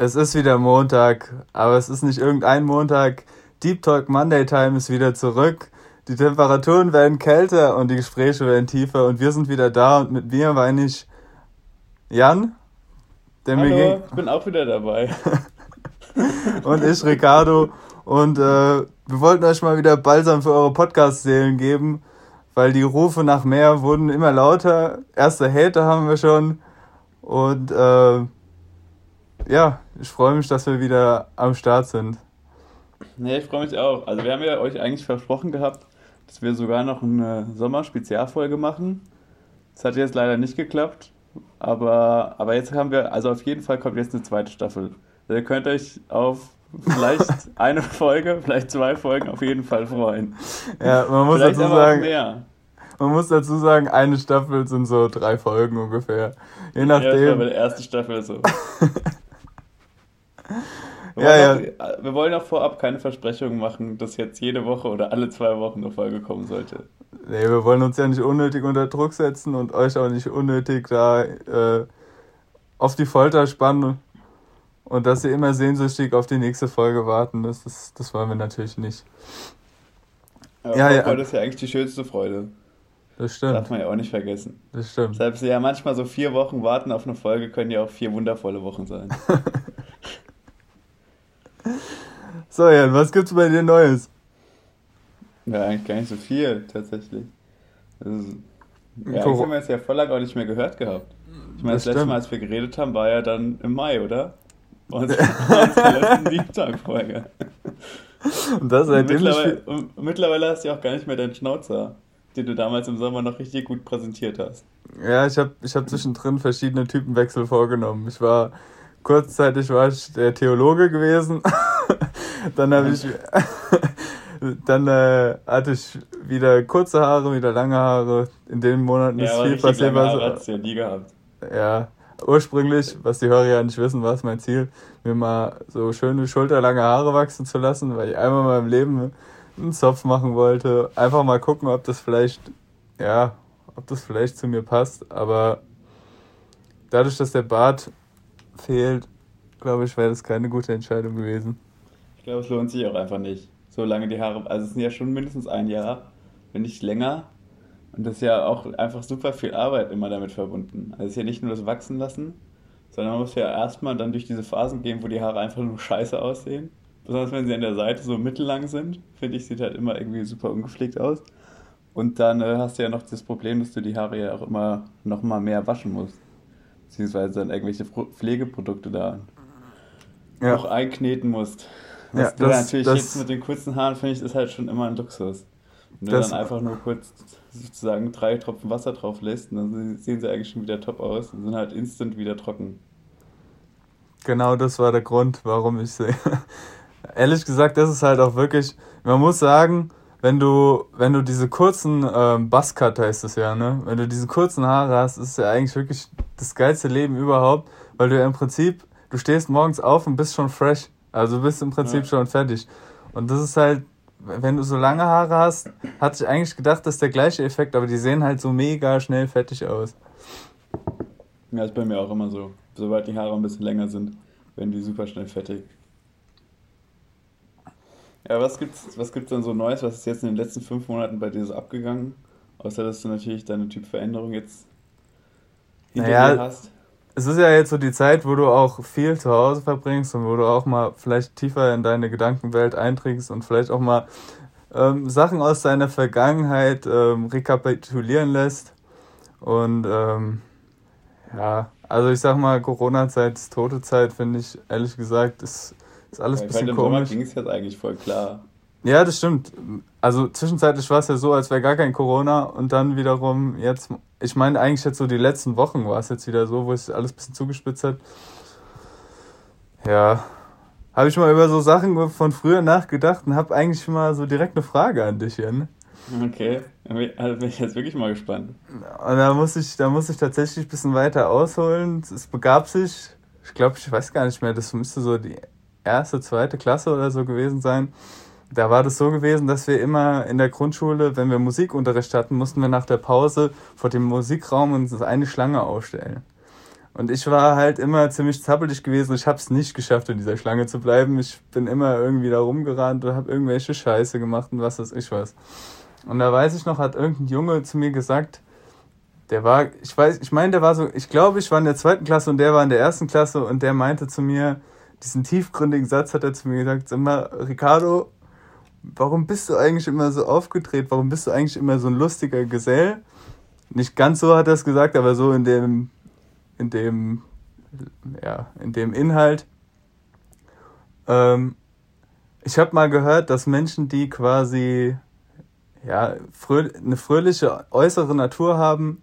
Es ist wieder Montag, aber es ist nicht irgendein Montag. Deep Talk Monday Time ist wieder zurück. Die Temperaturen werden kälter und die Gespräche werden tiefer und wir sind wieder da und mit mir meine ich Jan. Der Hallo, mir ich bin auch wieder dabei. und ich, Ricardo. Und äh, wir wollten euch mal wieder Balsam für eure Podcast-Seelen geben, weil die Rufe nach mehr wurden immer lauter. Erste Hater haben wir schon. Und äh, ja, ich freue mich, dass wir wieder am Start sind. Ja, ich freue mich auch. Also wir haben ja euch eigentlich versprochen gehabt, dass wir sogar noch eine Sommer-Spezialfolge machen. Das hat jetzt leider nicht geklappt. Aber, aber jetzt haben wir, also auf jeden Fall kommt jetzt eine zweite Staffel. Also ihr könnt euch auf vielleicht eine Folge, vielleicht zwei Folgen auf jeden Fall freuen. Ja, man muss vielleicht dazu sagen, mehr. man muss dazu sagen, eine Staffel sind so drei Folgen ungefähr. Je nachdem. Ja, das war bei der ersten Staffel so. Wir, ja, wollen ja. Auch, wir wollen auch vorab keine Versprechungen machen, dass jetzt jede Woche oder alle zwei Wochen eine Folge kommen sollte. Nee, wir wollen uns ja nicht unnötig unter Druck setzen und euch auch nicht unnötig da äh, auf die Folter spannen und dass ihr immer sehnsüchtig auf die nächste Folge warten. Das, ist, das wollen wir natürlich nicht. Aber ja, ja. Freude ist ja eigentlich die schönste Freude. Das stimmt. Darf man ja auch nicht vergessen. Das stimmt. Selbst ja manchmal so vier Wochen warten auf eine Folge können ja auch vier wundervolle Wochen sein. so, Jan, was gibt's bei dir Neues? Ja, eigentlich gar nicht so viel, tatsächlich. Ist, ja, eigentlich haben wir jetzt ja voll lange auch nicht mehr gehört gehabt. Ich meine, das, das letzte Mal, als wir geredet haben, war ja dann im Mai, oder? Unsere letzten Dienstag-Folge. Und das seitdem mittlerweile, und mittlerweile hast du ja auch gar nicht mehr deinen Schnauzer, den du damals im Sommer noch richtig gut präsentiert hast. Ja, ich habe ich hab zwischendrin verschiedene Typenwechsel vorgenommen. Ich war kurzzeitig war ich der Theologe gewesen. dann habe ich dann äh, hatte ich wieder kurze Haare, wieder lange Haare. In den Monaten ja, ist viel passiert. Was, ja nie gehabt. Ja, ursprünglich, was die Hörer ja nicht wissen, war es mein Ziel, mir mal so schöne schulterlange Haare wachsen zu lassen, weil ich einmal in meinem Leben einen Zopf machen wollte. Einfach mal gucken, ob das vielleicht, ja, ob das vielleicht zu mir passt. Aber dadurch, dass der Bart fehlt, glaube ich, wäre das keine gute Entscheidung gewesen. Ich glaube, es lohnt sich auch einfach nicht. So lange die Haare, also es sind ja schon mindestens ein Jahr, wenn nicht länger. Und das ist ja auch einfach super viel Arbeit immer damit verbunden. Also es ist ja nicht nur das Wachsen lassen, sondern man muss ja erstmal dann durch diese Phasen gehen, wo die Haare einfach nur scheiße aussehen. Besonders wenn sie an der Seite so mittellang sind, finde ich, sieht halt immer irgendwie super ungepflegt aus. Und dann äh, hast du ja noch das Problem, dass du die Haare ja auch immer noch mal mehr waschen musst beziehungsweise dann irgendwelche Pflegeprodukte da ja. noch einkneten musst. Was ja, du das, natürlich das, jetzt mit den kurzen Haaren, finde ich, ist halt schon immer ein Luxus. Wenn du dann einfach nur kurz sozusagen drei Tropfen Wasser drauf lässt, dann sehen sie eigentlich schon wieder top aus und sind halt instant wieder trocken. Genau das war der Grund, warum ich sehe. Ehrlich gesagt, das ist halt auch wirklich, man muss sagen, wenn du, wenn du diese kurzen ähm, Buzzcut heißt es ja, ne? Wenn du diese kurzen Haare hast, ist es ja eigentlich wirklich das geilste Leben überhaupt, weil du ja im Prinzip, du stehst morgens auf und bist schon fresh. Also du bist im Prinzip ja. schon fertig. Und das ist halt, wenn du so lange Haare hast, hatte ich eigentlich gedacht, das ist der gleiche Effekt, aber die sehen halt so mega schnell fertig aus. Ja, ist bei mir auch immer so. Sobald die Haare ein bisschen länger sind, werden die super schnell fertig. Ja, was gibt's, was gibt's denn so Neues? Was ist jetzt in den letzten fünf Monaten bei dir so abgegangen? Außer dass du natürlich deine Typveränderung jetzt hinter naja, dir hast. Es ist ja jetzt so die Zeit, wo du auch viel zu Hause verbringst und wo du auch mal vielleicht tiefer in deine Gedankenwelt eindringst und vielleicht auch mal ähm, Sachen aus deiner Vergangenheit ähm, rekapitulieren lässt. Und ähm, ja, also ich sag mal, Corona-Zeit ist tote Zeit, finde ich ehrlich gesagt, ist ist alles ein bisschen komisch. ging es jetzt eigentlich voll klar. Ja, das stimmt. Also zwischenzeitlich war es ja so, als wäre gar kein Corona und dann wiederum jetzt, ich meine eigentlich jetzt so die letzten Wochen war es jetzt wieder so, wo es alles ein bisschen zugespitzt hat. Ja, habe ich mal über so Sachen von früher nachgedacht und habe eigentlich mal so direkt eine Frage an dich hier. Ne? Okay, also bin ich jetzt wirklich mal gespannt. Und da muss ich, da muss ich tatsächlich ein bisschen weiter ausholen. Es begab sich, ich glaube, ich weiß gar nicht mehr, das müsste so die erste, zweite Klasse oder so gewesen sein. Da war das so gewesen, dass wir immer in der Grundschule, wenn wir Musikunterricht hatten, mussten wir nach der Pause vor dem Musikraum uns eine Schlange aufstellen. Und ich war halt immer ziemlich zappelig gewesen. Ich habe es nicht geschafft, in dieser Schlange zu bleiben. Ich bin immer irgendwie da rumgerannt und habe irgendwelche Scheiße gemacht und was weiß ich was. Und da weiß ich noch, hat irgendein Junge zu mir gesagt, der war, ich weiß, ich meine, der war so, ich glaube, ich war in der zweiten Klasse und der war in der ersten Klasse und der meinte zu mir, diesen tiefgründigen Satz hat er zu mir gesagt, sag mal, Ricardo, warum bist du eigentlich immer so aufgedreht? Warum bist du eigentlich immer so ein lustiger Gesell? Nicht ganz so hat er es gesagt, aber so in dem, in dem, ja, in dem Inhalt. Ähm, ich habe mal gehört, dass Menschen, die quasi ja, eine fröhliche äußere Natur haben,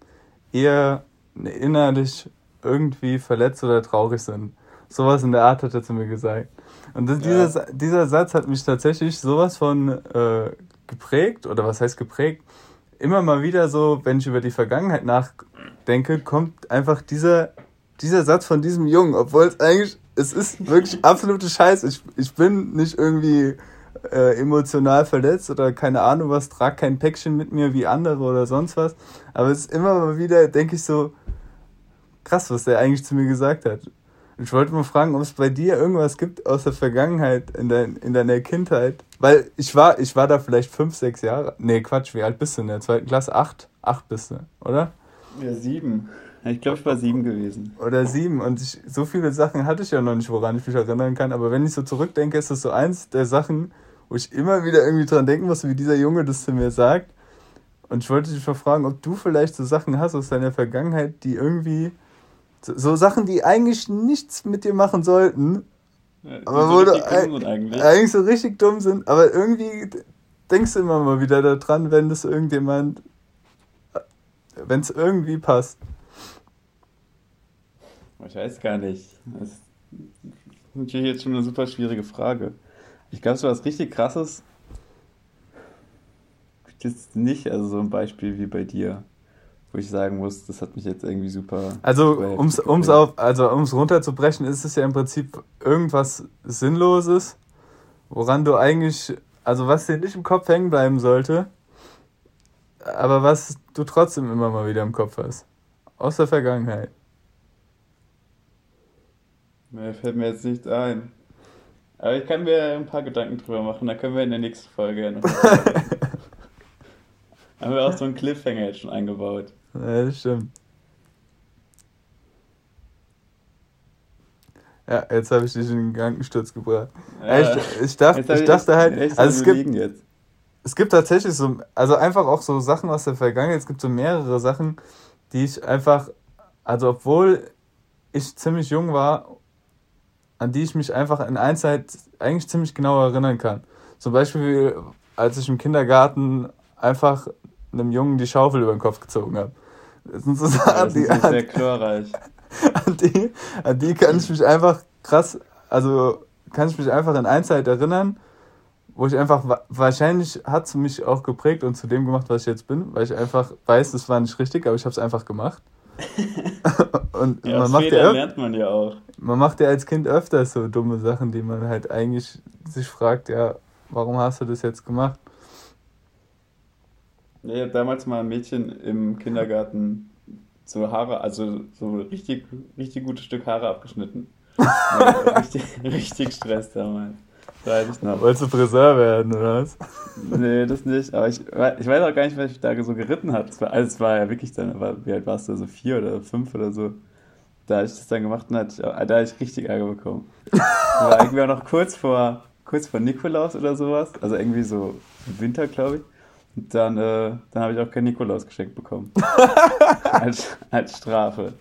eher innerlich irgendwie verletzt oder traurig sind. Sowas in der Art hat er zu mir gesagt. Und das, ja. dieser, dieser Satz hat mich tatsächlich sowas von äh, geprägt, oder was heißt geprägt? Immer mal wieder so, wenn ich über die Vergangenheit nachdenke, kommt einfach dieser, dieser Satz von diesem Jungen, obwohl es eigentlich, es ist wirklich absolute Scheiße. Ich, ich bin nicht irgendwie äh, emotional verletzt oder keine Ahnung was, trag kein Päckchen mit mir wie andere oder sonst was. Aber es ist immer mal wieder, denke ich so, krass, was der eigentlich zu mir gesagt hat. Ich wollte mal fragen, ob es bei dir irgendwas gibt aus der Vergangenheit in, dein, in deiner Kindheit. Weil ich war, ich war da vielleicht fünf, sechs Jahre. Nee, Quatsch, wie alt bist du in der zweiten Klasse? Acht? Acht bist du, oder? Ja, sieben. Ich glaube, ich war sieben gewesen. Oder sieben. Und ich, so viele Sachen hatte ich ja noch nicht, woran ich mich erinnern kann. Aber wenn ich so zurückdenke, ist das so eins der Sachen, wo ich immer wieder irgendwie dran denken muss, wie dieser Junge das zu mir sagt. Und ich wollte dich mal fragen, ob du vielleicht so Sachen hast aus deiner Vergangenheit, die irgendwie so, so Sachen, die eigentlich nichts mit dir machen sollten, ja, aber wo du eigentlich. eigentlich so richtig dumm sind, aber irgendwie denkst du immer mal wieder daran, wenn das irgendjemand, wenn es irgendwie passt. Ich weiß gar nicht. Das ist natürlich jetzt schon eine super schwierige Frage. Ich glaube, so was richtig krasses ist nicht, also so ein Beispiel wie bei dir, wo ich sagen muss, das hat mich jetzt irgendwie super. Also, um es auf, also um's runterzubrechen, ist es ja im Prinzip irgendwas Sinnloses, woran du eigentlich, also was dir nicht im Kopf hängen bleiben sollte, aber was du trotzdem immer mal wieder im Kopf hast. Aus der Vergangenheit. Mir fällt mir jetzt nichts ein. Aber ich kann mir ein paar Gedanken drüber machen, da können wir in der nächsten Folge ja noch. Haben wir auch so einen Cliffhanger jetzt schon eingebaut. Ja, das stimmt. Ja, jetzt habe ich dich in den Gedankensturz gebracht. Ja, ich, ich, dachte, ich dachte halt, also es gibt, jetzt. es gibt tatsächlich so, also einfach auch so Sachen aus der Vergangenheit, es gibt so mehrere Sachen, die ich einfach, also obwohl ich ziemlich jung war an die ich mich einfach in Einzelheit eigentlich ziemlich genau erinnern kann. Zum Beispiel, als ich im Kindergarten einfach einem Jungen die Schaufel über den Kopf gezogen habe. Das sind so Sachen, ja, das ist die, sehr glorreich. An die, an die kann ich mich einfach krass, also kann ich mich einfach in Einzelheit erinnern, wo ich einfach, wahrscheinlich hat es mich auch geprägt und zu dem gemacht, was ich jetzt bin, weil ich einfach weiß, das war nicht richtig, aber ich habe es einfach gemacht. und ja, man macht ja lernt man ja auch. Man macht ja als Kind öfter so dumme Sachen, die man halt eigentlich sich fragt, ja, warum hast du das jetzt gemacht? Ja, ich habe damals mal ein Mädchen im Kindergarten so Haare, also so richtig, richtig gutes Stück Haare abgeschnitten. richtig, richtig Stress damals. Weiß ich noch. Wolltest du Friseur werden, oder was? Nee, das nicht. Aber ich, ich weiß auch gar nicht, was ich da so geritten habe. Es war, also es war ja wirklich dann, war, wie alt warst du, so vier oder fünf oder so. Da habe ich das dann gemacht und hatte ich, da habe ich richtig Ärger bekommen. Das war irgendwie auch noch kurz vor, kurz vor Nikolaus oder sowas. Also irgendwie so im Winter, glaube ich. Dann, äh, dann habe ich auch kein Nikolaus geschenkt bekommen. als, als Strafe.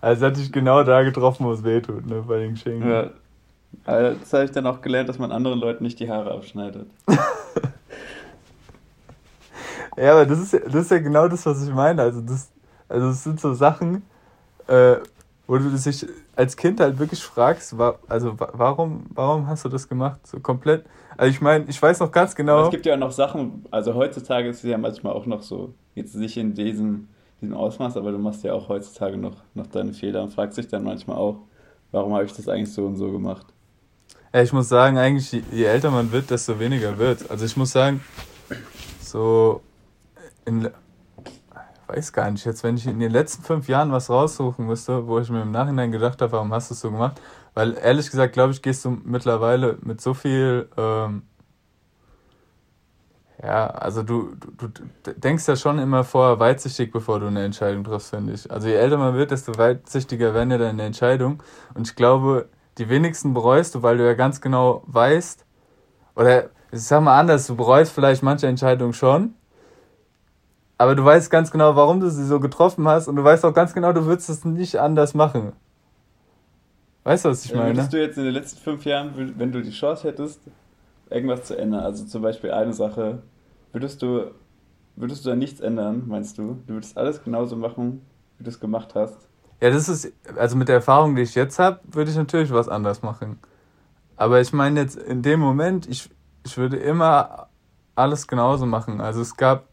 Also hat dich genau da getroffen, wo es weh tut, ne, bei den Geschenken. Ja, aber das habe ich dann auch gelernt, dass man anderen Leuten nicht die Haare abschneidet. ja, aber das ist, ja, das ist ja genau das, was ich meine. Also das, also das sind so Sachen, äh, wo du dich als Kind halt wirklich fragst, wa also warum, warum hast du das gemacht? So komplett. Also ich meine, ich weiß noch ganz genau. Aber es gibt ja auch noch Sachen, also heutzutage ist es ja manchmal auch noch so, jetzt nicht in diesem, diesem Ausmaß, aber du machst ja auch heutzutage noch, noch deine Fehler und fragst dich dann manchmal auch, warum habe ich das eigentlich so und so gemacht? Ja, ich muss sagen, eigentlich, je, je älter man wird, desto weniger wird. Also ich muss sagen, so in, weiß gar nicht, jetzt wenn ich in den letzten fünf Jahren was raussuchen müsste, wo ich mir im Nachhinein gedacht habe, warum hast du es so gemacht? Weil ehrlich gesagt, glaube ich, gehst du mittlerweile mit so viel, ähm, ja, also du, du, du denkst ja schon immer vorher weitsichtig, bevor du eine Entscheidung triffst, finde ich. Also je älter man wird, desto weitsichtiger werden ja deine Entscheidungen. Und ich glaube, die wenigsten bereust du, weil du ja ganz genau weißt, oder ich sag mal anders, du bereust vielleicht manche Entscheidungen schon, aber du weißt ganz genau, warum du sie so getroffen hast und du weißt auch ganz genau, du würdest es nicht anders machen. Weißt du, was ich meine? Würdest du jetzt in den letzten fünf Jahren, wenn du die Chance hättest, irgendwas zu ändern, also zum Beispiel eine Sache, würdest du, würdest du da nichts ändern, meinst du? Du würdest alles genauso machen, wie du es gemacht hast? Ja, das ist, also mit der Erfahrung, die ich jetzt habe, würde ich natürlich was anders machen. Aber ich meine jetzt in dem Moment, ich, ich würde immer alles genauso machen. Also es gab,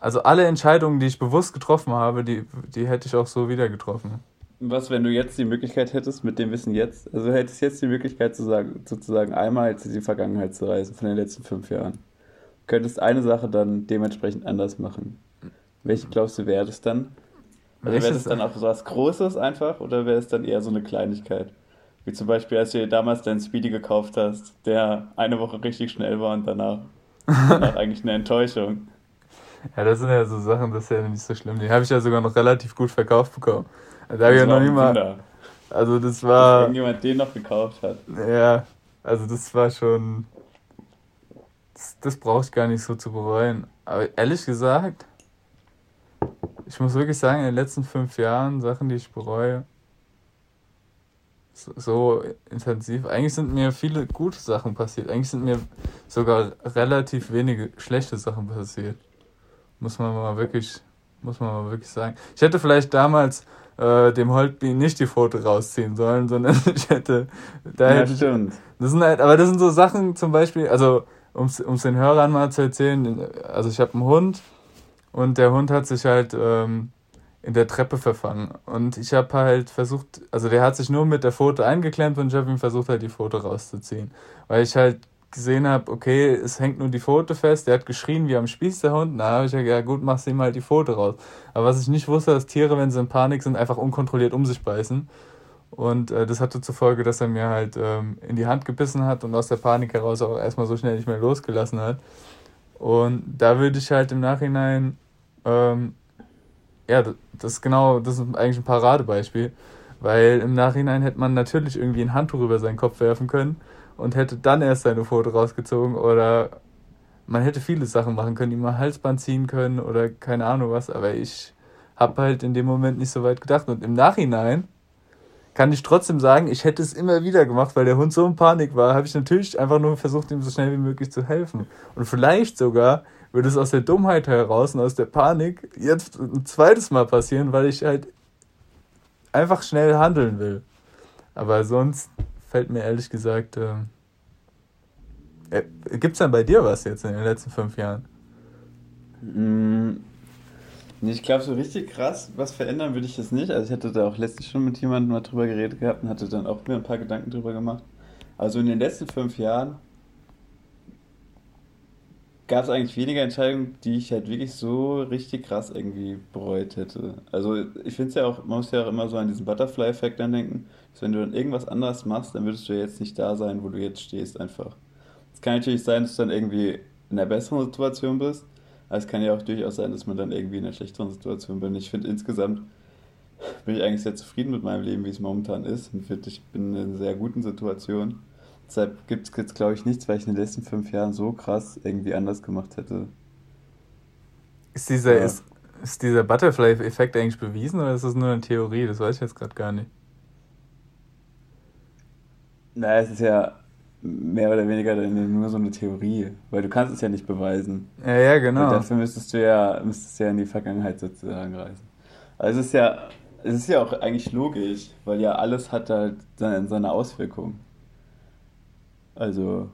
also alle Entscheidungen, die ich bewusst getroffen habe, die, die hätte ich auch so wieder getroffen. Was, wenn du jetzt die Möglichkeit hättest, mit dem Wissen jetzt, also hättest jetzt die Möglichkeit, zu sagen, sozusagen einmal in die Vergangenheit zu reisen von den letzten fünf Jahren, könntest eine Sache dann dementsprechend anders machen. Welche glaubst du, wäre das dann? Also wäre das dann auch so was Großes einfach oder wäre es dann eher so eine Kleinigkeit? Wie zum Beispiel, als du dir damals deinen Speedy gekauft hast, der eine Woche richtig schnell war und danach, danach eigentlich eine Enttäuschung. Ja, das sind ja so Sachen, das ist ja nicht so schlimm. Die habe ich ja sogar noch relativ gut verkauft bekommen. Da habe ich ja noch nie mal. Also das war. Dass irgendjemand den noch gekauft hat. Ja, also das war schon. Das, das brauche ich gar nicht so zu bereuen. Aber ehrlich gesagt, ich muss wirklich sagen, in den letzten fünf Jahren Sachen, die ich bereue, so, so intensiv. Eigentlich sind mir viele gute Sachen passiert. Eigentlich sind mir sogar relativ wenige schlechte Sachen passiert. Muss man mal wirklich, muss man mal wirklich sagen. Ich hätte vielleicht damals äh, dem Holtbein nicht die Foto rausziehen sollen, sondern ich hätte. Da ja, hätte stimmt. das sind halt, aber das sind so Sachen zum Beispiel, also um es den Hörern mal zu erzählen, also ich habe einen Hund und der Hund hat sich halt ähm, in der Treppe verfangen. Und ich habe halt versucht, also der hat sich nur mit der Foto eingeklemmt und ich habe ihm versucht, halt die Foto rauszuziehen. Weil ich halt gesehen habe, okay, es hängt nur die Foto fest, der hat geschrien wie am Spieß der Hund. Na, habe ich ja ja gut, machst ihm halt die Foto raus. Aber was ich nicht wusste, dass Tiere, wenn sie in Panik sind, einfach unkontrolliert um sich beißen. Und äh, das hatte zur Folge, dass er mir halt ähm, in die Hand gebissen hat und aus der Panik heraus auch erstmal so schnell nicht mehr losgelassen hat. Und da würde ich halt im Nachhinein ähm, ja, das ist genau, das ist eigentlich ein Paradebeispiel. Weil im Nachhinein hätte man natürlich irgendwie ein Handtuch über seinen Kopf werfen können und hätte dann erst seine Foto rausgezogen oder man hätte viele Sachen machen können, ihm mal Halsband ziehen können oder keine Ahnung was, aber ich habe halt in dem Moment nicht so weit gedacht und im Nachhinein kann ich trotzdem sagen, ich hätte es immer wieder gemacht, weil der Hund so in Panik war, habe ich natürlich einfach nur versucht, ihm so schnell wie möglich zu helfen. Und vielleicht sogar würde es aus der Dummheit heraus und aus der Panik jetzt ein zweites Mal passieren, weil ich halt einfach schnell handeln will. Aber sonst fällt mir ehrlich gesagt, äh, äh es denn bei dir was jetzt in den letzten fünf Jahren? Mm, ich glaube, so richtig krass was verändern würde ich jetzt nicht. Also ich hatte da auch letztens schon mit jemandem mal drüber geredet gehabt und hatte dann auch mir ein paar Gedanken drüber gemacht. Also in den letzten fünf Jahren gab es eigentlich weniger Entscheidungen, die ich halt wirklich so richtig krass irgendwie bereut hätte. Also ich finde es ja auch, man muss ja auch immer so an diesen Butterfly-Effekt dann denken, dass wenn du dann irgendwas anderes machst, dann würdest du ja jetzt nicht da sein, wo du jetzt stehst einfach. Es kann natürlich sein, dass du dann irgendwie in einer besseren Situation bist, aber es kann ja auch durchaus sein, dass man dann irgendwie in einer schlechteren Situation bin. Ich finde insgesamt bin ich eigentlich sehr zufrieden mit meinem Leben, wie es momentan ist und finde, ich bin in einer sehr guten Situation. Deshalb gibt es jetzt, glaube ich, nichts, weil ich in den letzten fünf Jahren so krass irgendwie anders gemacht hätte. Ist dieser, ja. ist, ist dieser Butterfly-Effekt eigentlich bewiesen oder ist das nur eine Theorie? Das weiß ich jetzt gerade gar nicht. Na, es ist ja mehr oder weniger nur so eine Theorie, weil du kannst es ja nicht beweisen. Ja, ja, genau. Und dafür müsstest du ja, müsstest du ja in die Vergangenheit sozusagen reisen. Also es ist ja, es ist ja auch eigentlich logisch, weil ja alles hat halt seine Auswirkungen. Also,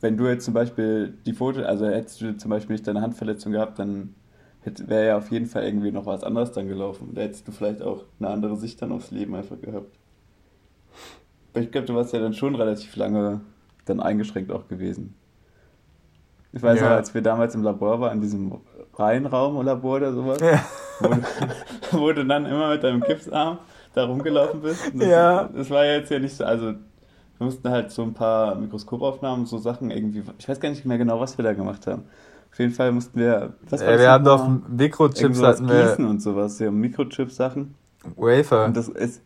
wenn du jetzt zum Beispiel die Foto, also hättest du zum Beispiel nicht deine Handverletzung gehabt, dann wäre ja auf jeden Fall irgendwie noch was anderes dann gelaufen. Da hättest du vielleicht auch eine andere Sicht dann aufs Leben einfach gehabt. Aber ich glaube, du warst ja dann schon relativ lange dann eingeschränkt auch gewesen. Ich weiß ja. noch, als wir damals im Labor waren, in diesem Reihenraum-Labor oder sowas, ja. wo, du, wo, du, dann immer mit deinem Gipsarm da rumgelaufen bist. Das, ja. das war ja jetzt ja nicht so, also wir mussten halt so ein paar Mikroskopaufnahmen, so Sachen irgendwie, ich weiß gar nicht mehr genau, was wir da gemacht haben. Auf jeden Fall mussten wir, was war äh, Wir haben doch Mikrochips hatten wir. und sowas, wir haben Mikrochip-Sachen. Wafer. Und das ist,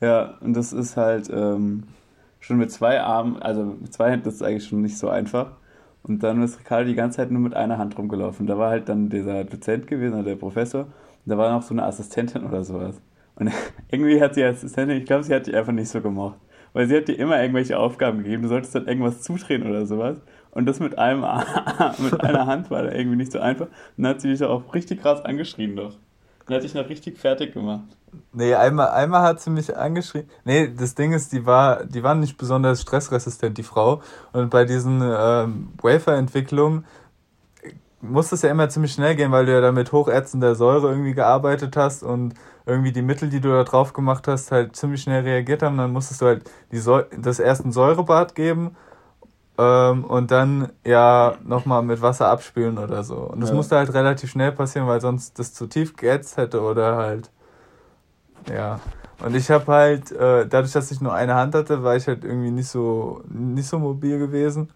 ja, und das ist halt ähm, schon mit zwei Armen, also mit zwei Händen ist es eigentlich schon nicht so einfach. Und dann ist Ricardo die ganze Zeit nur mit einer Hand rumgelaufen. Da war halt dann dieser Dozent gewesen, oder der Professor, und da war noch so eine Assistentin oder sowas. Und irgendwie hat die Assistentin, ich glaube, sie hat die einfach nicht so gemocht. Weil sie hat dir immer irgendwelche Aufgaben gegeben. Du solltest dann irgendwas zudrehen oder sowas. Und das mit einem mit einer Hand war da irgendwie nicht so einfach. Und dann hat sie dich auch richtig krass angeschrien doch. Dann hat dich noch richtig fertig gemacht. Nee, einmal, einmal hat sie mich angeschrien. Nee, das Ding ist, die war, die war nicht besonders stressresistent, die Frau. Und bei diesen ähm, Wafer-Entwicklungen muss es ja immer ziemlich schnell gehen, weil du ja da mit hochätzender Säure irgendwie gearbeitet hast und irgendwie die Mittel, die du da drauf gemacht hast, halt ziemlich schnell reagiert haben. Dann musstest du halt die das erste Säurebad geben ähm, und dann ja nochmal mit Wasser abspülen oder so. Und das ja. musste halt relativ schnell passieren, weil sonst das zu tief geätzt hätte oder halt. Ja. Und ich habe halt, äh, dadurch, dass ich nur eine Hand hatte, war ich halt irgendwie nicht so, nicht so mobil gewesen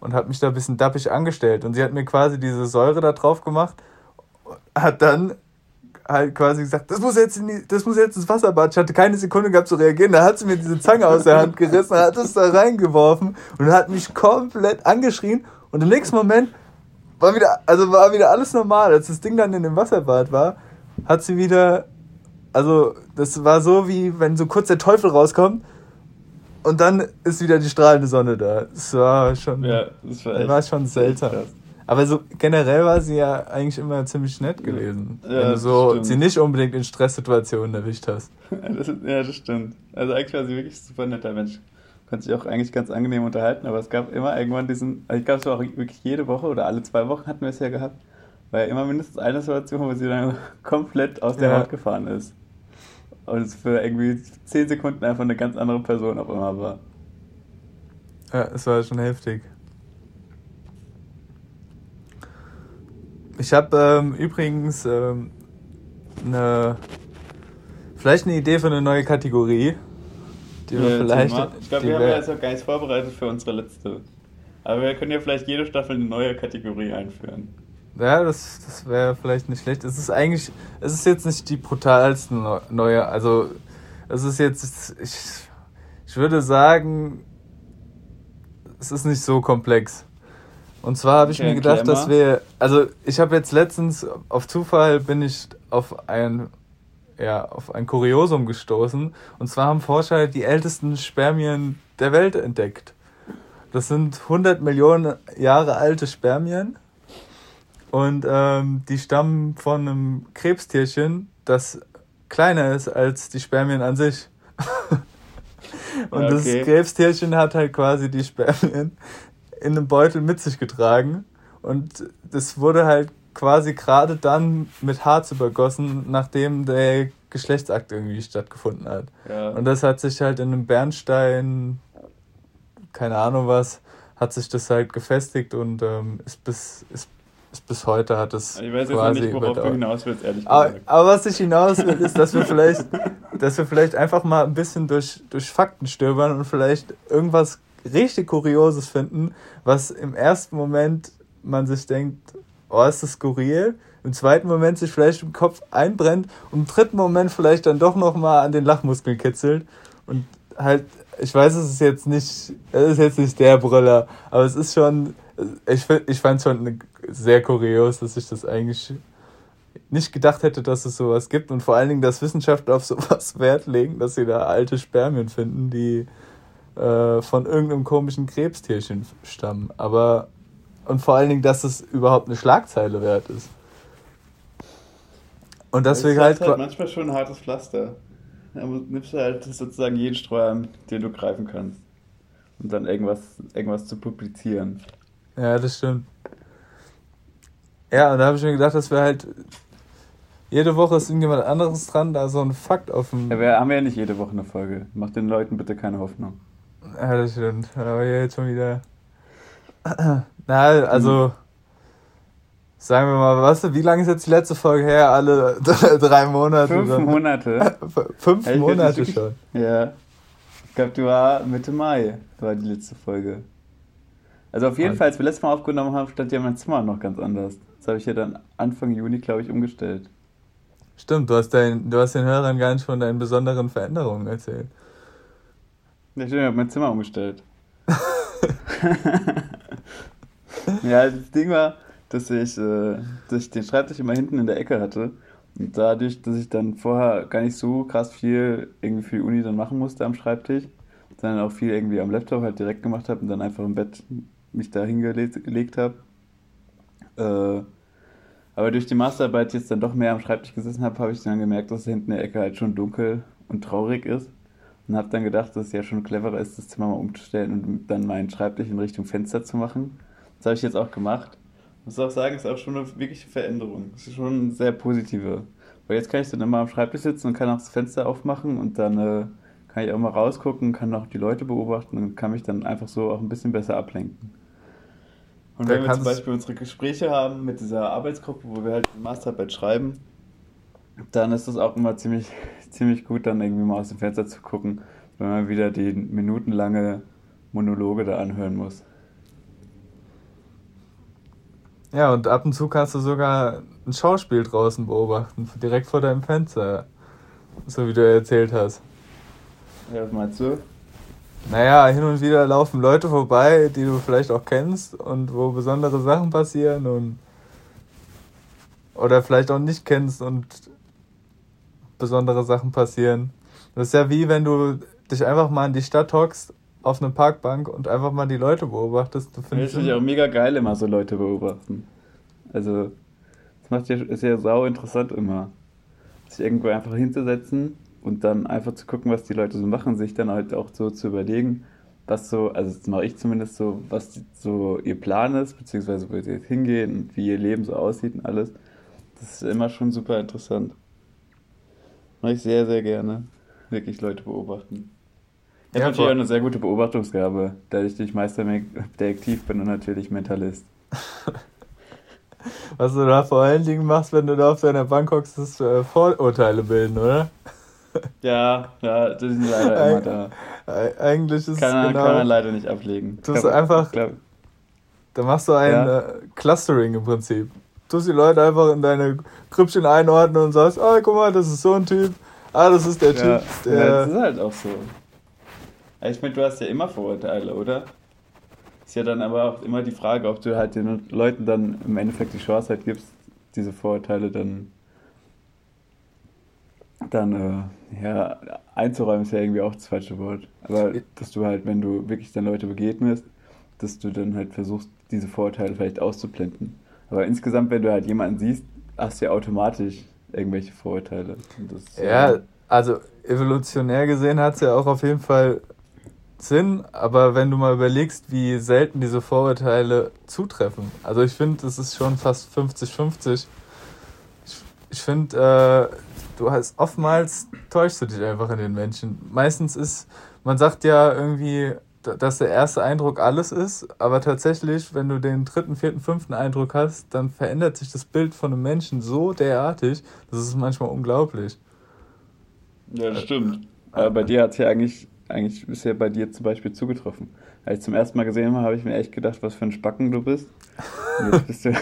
und hat mich da ein bisschen dappig angestellt. Und sie hat mir quasi diese Säure da drauf gemacht, hat dann halt quasi gesagt, das muss jetzt, die, das muss jetzt ins Wasserbad. Ich hatte keine Sekunde gehabt zu reagieren. Da hat sie mir diese Zange aus der Hand gerissen, hat es da reingeworfen und hat mich komplett angeschrien. Und im nächsten Moment war wieder, also war wieder alles normal. Als das Ding dann in dem Wasserbad war, hat sie wieder, also das war so wie, wenn so kurz der Teufel rauskommt und dann ist wieder die strahlende Sonne da. Das war schon, ja, das war, echt, war schon seltsam. Aber so generell war sie ja eigentlich immer ziemlich nett gewesen. Ja, wenn du so sie nicht unbedingt in Stresssituationen erwischt hast. Das ist, ja, das stimmt. Also eigentlich war sie wirklich ein super netter Mensch. Konnte sich auch eigentlich ganz angenehm unterhalten, aber es gab immer irgendwann diesen, also ich glaube, es war auch wirklich jede Woche oder alle zwei Wochen hatten wir es ja gehabt, war ja immer mindestens eine Situation, wo sie dann komplett aus der ja. Haut gefahren ist und es für irgendwie 10 Sekunden einfach eine ganz andere Person auf einmal war. Ja, es war schon heftig. Ich habe ähm, übrigens ähm, eine, vielleicht eine Idee für eine neue Kategorie, die wir äh, vielleicht. Ich glaube, wir haben ja jetzt auch gar nichts vorbereitet für unsere letzte. Aber wir können ja vielleicht jede Staffel eine neue Kategorie einführen. Ja, das, das wäre vielleicht nicht schlecht. Es ist eigentlich, es ist jetzt nicht die brutalste neue, also es ist jetzt, ich, ich würde sagen, es ist nicht so komplex. Und zwar habe ich okay, mir gedacht, dass wir, also ich habe jetzt letztens auf Zufall bin ich auf ein, ja, auf ein Kuriosum gestoßen. Und zwar haben Forscher die ältesten Spermien der Welt entdeckt. Das sind 100 Millionen Jahre alte Spermien. Und ähm, die stammen von einem Krebstierchen, das kleiner ist als die Spermien an sich. und okay. das Krebstierchen hat halt quasi die Spermien in einem Beutel mit sich getragen. Und das wurde halt quasi gerade dann mit Harz übergossen, nachdem der Geschlechtsakt irgendwie stattgefunden hat. Ja. Und das hat sich halt in einem Bernstein, keine Ahnung was, hat sich das halt gefestigt und ähm, ist bis ist bis heute hat es. Ich weiß jetzt quasi nicht, worauf du hinaus willst, ehrlich gesagt. Aber, aber, was ich hinaus will, ist, dass wir vielleicht, dass wir vielleicht einfach mal ein bisschen durch, durch Fakten stöbern und vielleicht irgendwas richtig Kurioses finden, was im ersten Moment man sich denkt, oh, ist das skurril. Im zweiten Moment sich vielleicht im Kopf einbrennt und im dritten Moment vielleicht dann doch nochmal an den Lachmuskeln kitzelt. Und halt, ich weiß, es ist jetzt nicht, es ist jetzt nicht der Brüller, aber es ist schon, ich, ich fand es schon eine sehr kurios, dass ich das eigentlich nicht gedacht hätte, dass es sowas gibt und vor allen Dingen, dass Wissenschaftler auf sowas Wert legen, dass sie da alte Spermien finden, die äh, von irgendeinem komischen Krebstierchen stammen. Aber und vor allen Dingen, dass es überhaupt eine Schlagzeile wert ist. Und deswegen das ist halt, halt manchmal schon ein hartes Pflaster. Da nimmst du halt sozusagen jeden Streuer, den du greifen kannst. Um dann irgendwas, irgendwas zu publizieren. Ja, das stimmt. Ja, und da habe ich mir gedacht, dass wir halt. Jede Woche ist irgendjemand anderes dran, da so ein Fakt offen. Ja, wir haben ja nicht jede Woche eine Folge. Macht den Leuten bitte keine Hoffnung. Ja, das stimmt. Aber ja, jetzt schon wieder. Na, also. Mhm. Sagen wir mal, was, wie lange ist jetzt die letzte Folge her? Alle drei Monate? Fünf dann. Monate. Fünf ja, Monate schon. Ja. Ich glaube, die war Mitte Mai, war die letzte Folge. Also auf jeden Fall, als wir letztes Mal aufgenommen haben, stand ja mein Zimmer noch ganz anders. Habe ich ja dann Anfang Juni, glaube ich, umgestellt. Stimmt, du hast, dein, du hast den Hörern gar nicht von deinen besonderen Veränderungen erzählt. Ja, stimmt, ich habe mein Zimmer umgestellt. ja, das Ding war, dass ich, äh, dass ich den Schreibtisch immer hinten in der Ecke hatte. Und dadurch, dass ich dann vorher gar nicht so krass viel irgendwie für die Uni dann machen musste am Schreibtisch, dann auch viel irgendwie am Laptop halt direkt gemacht habe und dann einfach im Bett mich da hingelegt habe. Äh, aber durch die Masterarbeit jetzt dann doch mehr am Schreibtisch gesessen habe, habe ich dann gemerkt, dass hinten in der Ecke halt schon dunkel und traurig ist. Und habe dann gedacht, dass es ja schon cleverer ist, das Zimmer mal umzustellen und dann meinen Schreibtisch in Richtung Fenster zu machen. Das habe ich jetzt auch gemacht. Ich muss auch sagen, es ist auch schon eine wirkliche Veränderung. Es ist schon eine sehr positive. Weil jetzt kann ich dann immer am Schreibtisch sitzen und kann auch das Fenster aufmachen und dann äh, kann ich auch mal rausgucken, kann auch die Leute beobachten und kann mich dann einfach so auch ein bisschen besser ablenken. Und wenn wir zum Beispiel unsere Gespräche haben mit dieser Arbeitsgruppe, wo wir halt Masterarbeit schreiben, dann ist es auch immer ziemlich, ziemlich gut, dann irgendwie mal aus dem Fenster zu gucken, wenn man wieder die minutenlange Monologe da anhören muss. Ja, und ab und zu kannst du sogar ein Schauspiel draußen beobachten, direkt vor deinem Fenster, so wie du erzählt hast. Ja, was meinst du? Naja, hin und wieder laufen Leute vorbei, die du vielleicht auch kennst und wo besondere Sachen passieren und oder vielleicht auch nicht kennst und besondere Sachen passieren. Das ist ja wie wenn du dich einfach mal in die Stadt hockst auf eine Parkbank und einfach mal die Leute beobachtest. Du findest das auch mega geil, immer so Leute beobachten. Also, das macht ja, ist ja sau interessant immer. Sich irgendwo einfach hinzusetzen und dann einfach zu gucken, was die Leute so machen, sich dann halt auch so zu überlegen, was so, also das mache ich zumindest so, was so ihr Plan ist, beziehungsweise wo sie jetzt hingehen und wie ihr Leben so aussieht und alles. Das ist immer schon super interessant. Mache ich sehr, sehr gerne. Wirklich Leute beobachten. Ich ja, habe natürlich auch eine sehr gute Beobachtungsgabe, da ich durch Meisterdetektiv bin und natürlich Mentalist. Was du da vor allen Dingen machst, wenn du da auf deiner Bank hockst, ist äh, Vorurteile bilden, oder? Ja, ja, die sind leider Eig immer da. Eigentlich ist kann, es genau... Kann man leider nicht ablegen. Du bist einfach... Glaub, da machst du ein ja. äh, Clustering im Prinzip. Du tust die Leute einfach in deine Grüppchen einordnen und sagst, ah, guck mal, das ist so ein Typ. Ah, das ist der ja. Typ, der... Ja, das ist halt auch so. Ich meine, du hast ja immer Vorurteile, oder? Ist ja dann aber auch immer die Frage, ob du halt den Leuten dann im Endeffekt die Chance halt gibst, diese Vorurteile dann dann äh, ja, einzuräumen ist ja irgendwie auch das falsche Wort. Aber dass du halt, wenn du wirklich dann Leute begegnest, dass du dann halt versuchst, diese Vorurteile vielleicht auszublenden. Aber insgesamt, wenn du halt jemanden siehst, hast du ja automatisch irgendwelche Vorurteile. Das, ja, äh, also evolutionär gesehen hat es ja auch auf jeden Fall Sinn, aber wenn du mal überlegst, wie selten diese Vorurteile zutreffen. Also ich finde, es ist schon fast 50-50. Ich, ich finde, äh, du hast oftmals täuschst du dich einfach in den Menschen. Meistens ist, man sagt ja irgendwie, dass der erste Eindruck alles ist, aber tatsächlich, wenn du den dritten, vierten, fünften Eindruck hast, dann verändert sich das Bild von einem Menschen so derartig, das ist manchmal unglaublich. Ja, das stimmt. Aber bei dir hat es ja eigentlich, eigentlich bisher bei dir zum Beispiel zugetroffen. Als ich zum ersten Mal gesehen habe, habe ich mir echt gedacht, was für ein Spacken du bist. Und jetzt bist du,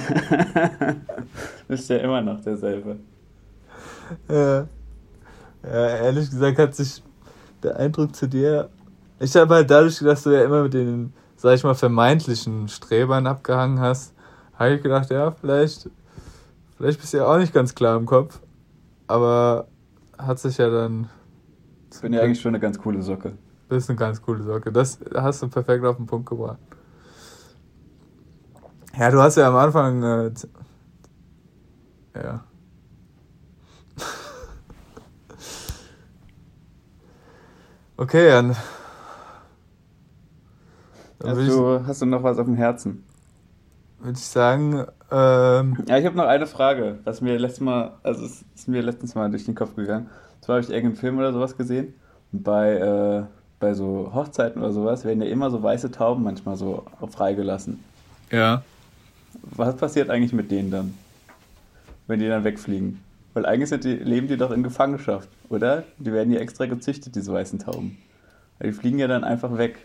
bist ja immer noch derselbe. Ja. ja, ehrlich gesagt hat sich der Eindruck zu dir. Ich habe halt dadurch, dass du ja immer mit den, sag ich mal, vermeintlichen Strebern abgehangen hast, habe ich gedacht, ja, vielleicht, vielleicht bist du ja auch nicht ganz klar im Kopf. Aber hat sich ja dann. Ich bin ja eigentlich schon eine ganz coole Socke. Das ist eine ganz coole Socke. Das hast du perfekt auf den Punkt gebracht. Ja, du hast ja am Anfang. Äh, ja. Okay, dann. dann hast, du, ich, hast du noch was auf dem Herzen? Würde ich sagen. Ähm, ja, ich habe noch eine Frage, was mir letztes Mal, also es ist mir letztens mal durch den Kopf gegangen. Zwar habe ich irgendeinen Film oder sowas gesehen. Bei, äh, bei so Hochzeiten oder sowas werden ja immer so weiße Tauben manchmal so freigelassen. Ja. was passiert eigentlich mit denen dann? Wenn die dann wegfliegen? Weil eigentlich die, leben die doch in Gefangenschaft, oder? Die werden ja extra gezüchtet, diese weißen Tauben. Die fliegen ja dann einfach weg.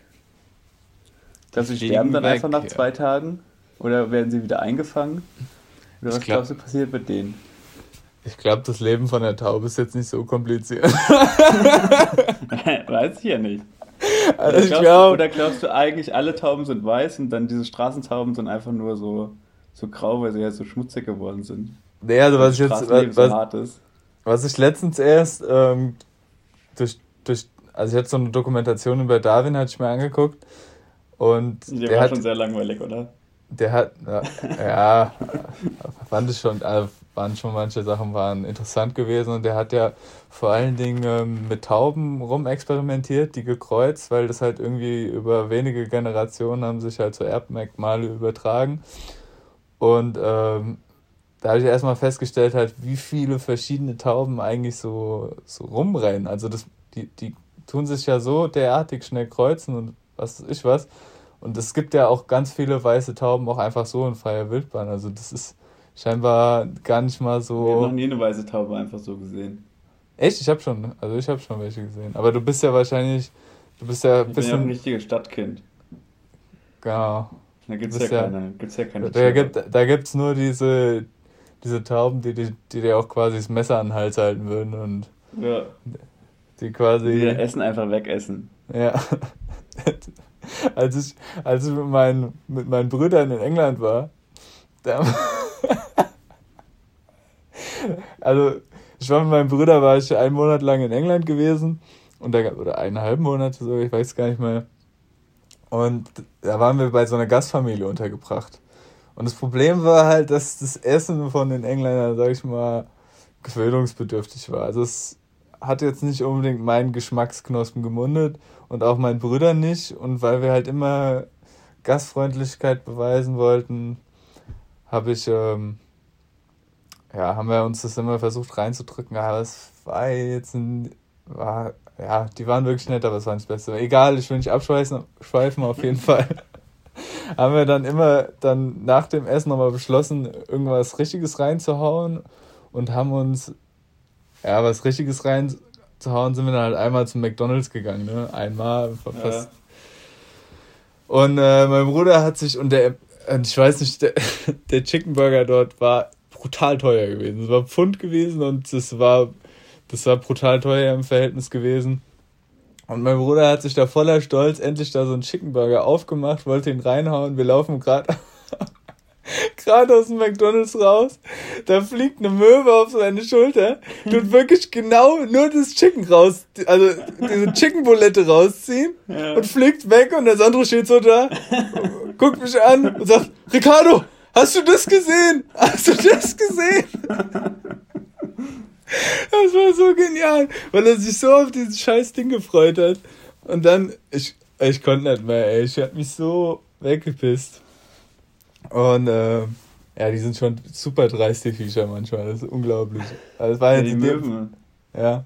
Glaubst du, die sterben dann weg, einfach nach ja. zwei Tagen? Oder werden sie wieder eingefangen? Oder was glaub, glaubst du passiert mit denen? Ich glaube, das Leben von der Taube ist jetzt nicht so kompliziert. Weiß ich ja nicht. Also oder, glaubst glaub, du, oder glaubst du eigentlich, alle Tauben sind weiß und dann diese Straßentauben sind einfach nur so, so grau, weil sie ja so schmutzig geworden sind? Nee, also was ich jetzt. Was, was, was ich letztens erst ähm, durch, durch. Also, ich hatte so eine Dokumentation über Darwin, hatte ich mir angeguckt. Und der, der war hat, schon sehr langweilig, oder? Der hat, ja, fand ich schon, also waren schon manche Sachen waren interessant gewesen und der hat ja vor allen Dingen ähm, mit Tauben rumexperimentiert, die gekreuzt, weil das halt irgendwie über wenige Generationen haben sich halt so Erbmerkmale übertragen. Und ähm, da habe ich erstmal festgestellt, halt, wie viele verschiedene Tauben eigentlich so, so rumrennen. Also das, die, die tun sich ja so derartig schnell kreuzen und was weiß ich was. Und es gibt ja auch ganz viele weiße Tauben auch einfach so in freier Wildbahn. Also das ist scheinbar gar nicht mal so. Ich habe noch nie eine weiße Taube einfach so gesehen. Echt? Ich habe schon, also ich habe schon welche gesehen. Aber du bist ja wahrscheinlich, du bist ja ein bisschen. Ich bin ja ein richtiges Stadtkind. Genau. Da gibt es ja, ja, keine, gibt's ja keine Da gibt da gibt's nur diese, diese Tauben, die, die, die dir auch quasi das Messer an den Hals halten würden und ja. die quasi. Die Essen einfach wegessen. Ja. als ich, als ich mit meinen, mit meinen Brüdern in England war, da, also ich war mit meinem Bruder, war ich einen Monat lang in England gewesen und da, oder eineinhalb Monate so, ich weiß gar nicht mehr. Und da waren wir bei so einer Gastfamilie untergebracht. Und das Problem war halt, dass das Essen von den Engländern, sag ich mal, gewöhnungsbedürftig war. Also es hat jetzt nicht unbedingt meinen Geschmacksknospen gemundet und auch meinen Brüdern nicht. Und weil wir halt immer Gastfreundlichkeit beweisen wollten, habe ich, ähm, ja, haben wir uns das immer versucht reinzudrücken, aber es war jetzt ein, war, ja, die waren wirklich nett, aber es war nicht das Beste. Egal, ich will nicht abschweifen, auf jeden Fall. haben wir dann immer dann nach dem Essen nochmal beschlossen, irgendwas Richtiges reinzuhauen und haben uns, ja, was Richtiges reinzuhauen, sind wir dann halt einmal zum McDonalds gegangen, ne? Einmal, fast. Ja. Und äh, mein Bruder hat sich, und der und ich weiß nicht, der, der Chicken Burger dort war brutal teuer gewesen. Es war Pfund gewesen und das war, das war brutal teuer im Verhältnis gewesen. Und mein Bruder hat sich da voller Stolz endlich da so einen Chicken Burger aufgemacht, wollte ihn reinhauen. Wir laufen gerade gerade aus dem McDonalds raus, da fliegt eine Möwe auf seine Schulter, tut wirklich genau nur das Chicken raus, also diese Chicken-Bulette rausziehen ja. und fliegt weg und der Sandro steht so da, guckt mich an und sagt, Ricardo, hast du das gesehen? Hast du das gesehen? Das war so genial, weil er sich so auf dieses scheiß Ding gefreut hat. Und dann, ich, ich konnte nicht mehr, ey. Ich hab mich so weggepisst. Und äh, ja, die sind schon super dreist, die Viecher manchmal. Das ist unglaublich. Also, war ja, die Möwen. Ja.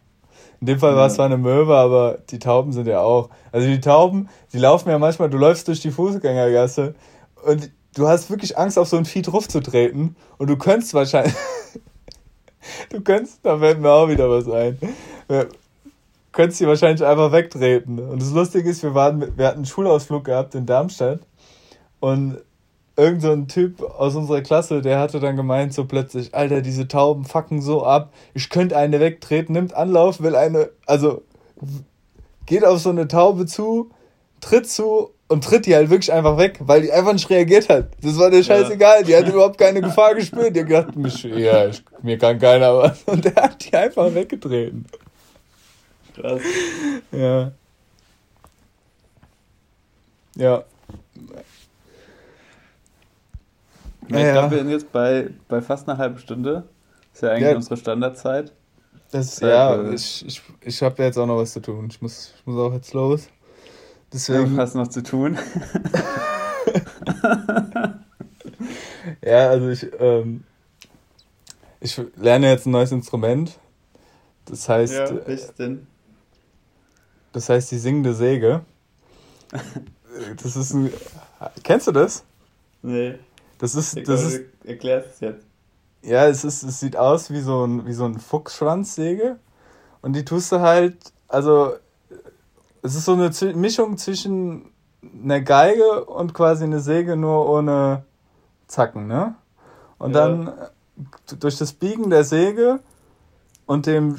In dem Fall war es zwar eine Möwe, aber die Tauben sind ja auch. Also die Tauben, die laufen ja manchmal, du läufst durch die Fußgängergasse und du hast wirklich Angst, auf so ein Vieh drauf zu treten. Und du könntest wahrscheinlich. Du könntest, da fällt mir auch wieder was ein. Du könntest die wahrscheinlich einfach wegtreten. Und das Lustige ist, wir, waren, wir hatten einen Schulausflug gehabt in Darmstadt. Und irgend so ein Typ aus unserer Klasse, der hatte dann gemeint so plötzlich, Alter, diese Tauben fucken so ab, ich könnte eine wegtreten, nimmt Anlauf, will eine, also geht auf so eine Taube zu, tritt zu und tritt die halt wirklich einfach weg, weil die einfach nicht reagiert hat. Das war der scheißegal, die hat überhaupt keine Gefahr gespürt, die hat gedacht, mich, ja, ich, mir kann keiner was. Und der hat die einfach weggetreten. Krass. Ja. Ja. Ja, ich glaube, wir sind jetzt bei, bei fast einer halben Stunde. Das ist ja eigentlich ja. unsere Standardzeit. Das, ja, äh, ich, ich, ich habe jetzt auch noch was zu tun. Ich muss, ich muss auch jetzt los. Deswegen. Du hast noch zu tun. ja, also ich, ähm, ich lerne jetzt ein neues Instrument. Das heißt. Ja, was denn? Das heißt die singende Säge. Das ist ein. Kennst du das? Nee. Das ist, Ich das glaube, ist, du erklärst es jetzt. ja, es ist, es sieht aus wie so ein, wie so ein Fuchsschwanzsäge. Und die tust du halt, also, es ist so eine Zwi- Mischung zwischen einer Geige und quasi eine Säge, nur ohne Zacken, ne? Und Ja. dann äh, durch das Biegen der Säge und dem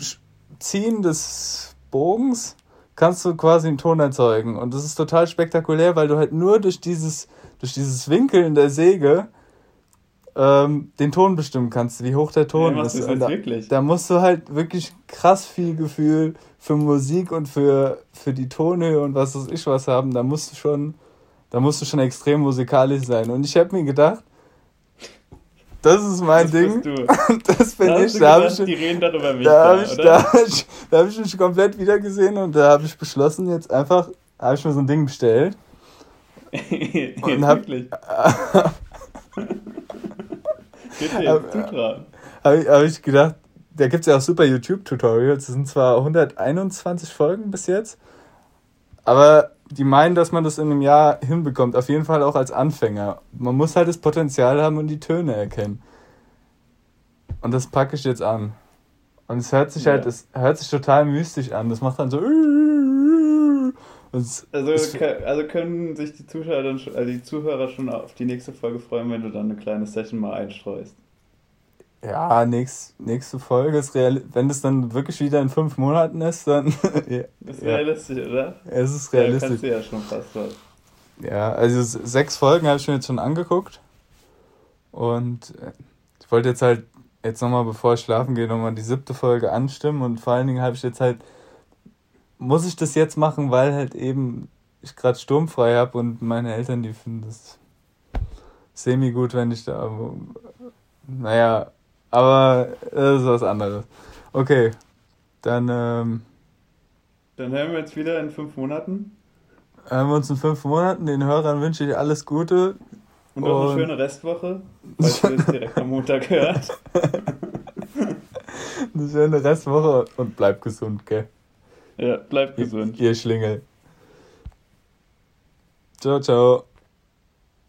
Ziehen des Bogens kannst du quasi einen Ton erzeugen. Und das ist total spektakulär, weil du halt nur durch dieses, durch dieses Winkeln der Säge ähm, den Ton bestimmen kannst, wie hoch der Ton Ja, ist. Und da, wirklich? da musst du halt wirklich krass viel Gefühl für Musik und für, für die Tonhöhe und was weiß ich was haben. Da musst du schon, da musst du schon extrem musikalisch sein. Und ich habe mir gedacht, das ist mein Das Ding. bist du. Das bin Da ich. Da habe ich, die reden doch über mich da da, habe ich, da hab ich, da hab ich mich komplett wiedergesehen und da habe ich beschlossen, jetzt einfach, habe ich mir so ein Ding bestellt. Und hab, Wirklich. Bitte zutrauen. habe ich, hab ich gedacht, da gibt es ja auch super YouTube-Tutorials. Es sind zwar 121 Folgen bis jetzt, aber die meinen, dass man das in einem Jahr hinbekommt. Auf jeden Fall auch als Anfänger. Man muss halt das Potenzial haben und die Töne erkennen. Und das packe ich jetzt an. Und es hört sich halt, Ja. es hört sich total mystisch an. Das macht dann so. Es, Also, es, also können sich die Zuschauer dann schon, also die Zuhörer schon auf die nächste Folge freuen, wenn du dann eine kleine Session mal einstreust. ja, nächst, nächste Folge ist real. Wenn das dann wirklich wieder in fünf Monaten ist, dann. ja, Ist ja, realistisch, oder? es ist Ja, realistisch. kannst du ja schon fast was. Ja, also sechs Folgen habe ich mir jetzt schon angeguckt. Und äh, ich wollte jetzt halt jetzt nochmal, bevor ich schlafen gehe, nochmal die siebte Folge anstimmen. Und vor allen Dingen habe ich jetzt halt, muss ich das jetzt machen, weil halt eben ich gerade sturmfrei habe und meine Eltern, die finden das semi gut, wenn ich da. Naja, aber das ist was anderes. Okay, dann ähm, Dann hören wir jetzt wieder in fünf Monaten hören wir uns in fünf Monaten. Den Hörern wünsche ich alles Gute. und noch eine schöne Restwoche, falls ihr es direkt am Montag hört. Eine schöne Restwoche und bleibt gesund, gell? Ja, bleibt gesund. Ihr Schlingel. Ciao, ciao.